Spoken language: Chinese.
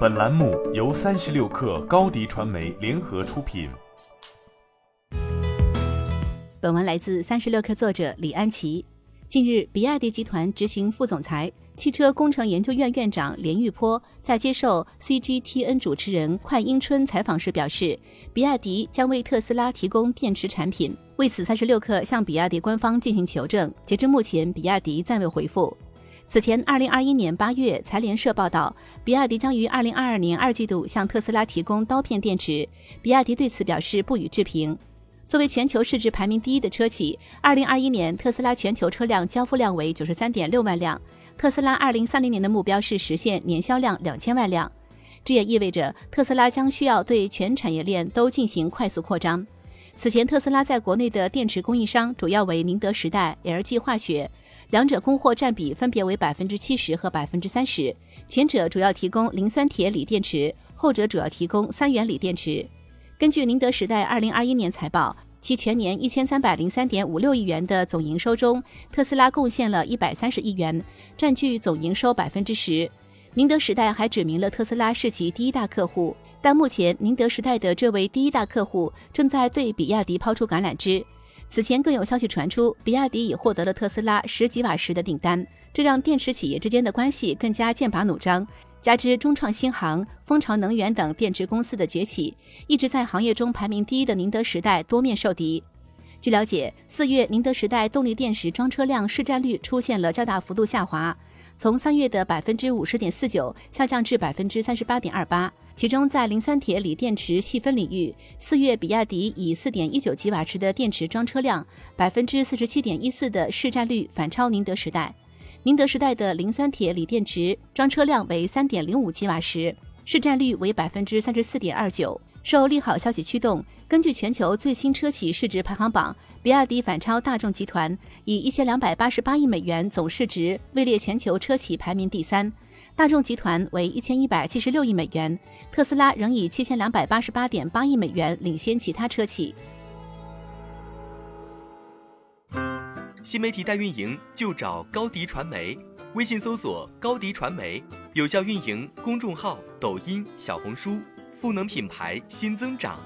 本栏目由三十六氪高低传媒联合出品。本文来自三十六氪作者李安琪。近日，比亚迪集团执行副总裁、汽车工程研究院院长连玉波在接受 CGTN 主持人快英春采访时表示，比亚迪将为特斯拉提供电池产品。为此，三十六氪向比亚迪官方进行求证，截至目前，比亚迪暂未回复。此前，二零二一年八月，财联社报道，比亚迪将于二零二二年二季度向特斯拉提供刀片电池。比亚迪对此表示不予置评。作为全球市值排名第一的车企，二零二一年特斯拉全球车辆交付量为九十三点六万辆。特斯拉二零三零年的目标是实现年销量两千万辆，这也意味着特斯拉将需要对全产业链都进行快速扩张。此前，特斯拉在国内的电池供应商主要为宁德时代、LG 化学。两者供货占比分别为百分之七十和百分之三十，前者主要提供磷酸铁锂电池，后者主要提供三元锂电池。根据宁德时代二零二一年财报，其全年一千三百零三点五六亿元的总营收中，特斯拉贡献了一百三十亿元，占据总营收百分之十。宁德时代还指明了特斯拉是其第一大客户，但目前宁德时代的这位第一大客户正在对比亚迪抛出橄榄枝。此前更有消息传出，比亚迪已获得了特斯拉十几瓦时的订单，这让电池企业之间的关系更加剑拔弩张。加之中创新航、蜂巢能源等电池公司的崛起，一直在行业中排名第一的宁德时代多面受敌。据了解，四月宁德时代动力电池装车量市占率出现了较大幅度下滑。从三月的百分之五十点四九下降至百分之三十八点二八，其中在磷酸铁锂电池细分领域，四月比亚迪以四点一九吉瓦时的电池装车量，百分之四十七点一四的市占率反超宁德时代。宁德时代的磷酸铁锂电池装车量为三点零五吉瓦时，市占率为百分之三十四点二九。受利好消息驱动，根据全球最新车企市值排行榜。比亚迪反超大众集团，以一千两百八十八亿美元总市值位列全球车企排名第三，大众集团为一千一百七十六亿美元，特斯拉仍以七千两百八十八点八亿美元领先其他车企。新媒体代运营就找高迪传媒，微信搜索高迪传媒，有效运营公众号、抖音、小红书，赋能品牌新增长。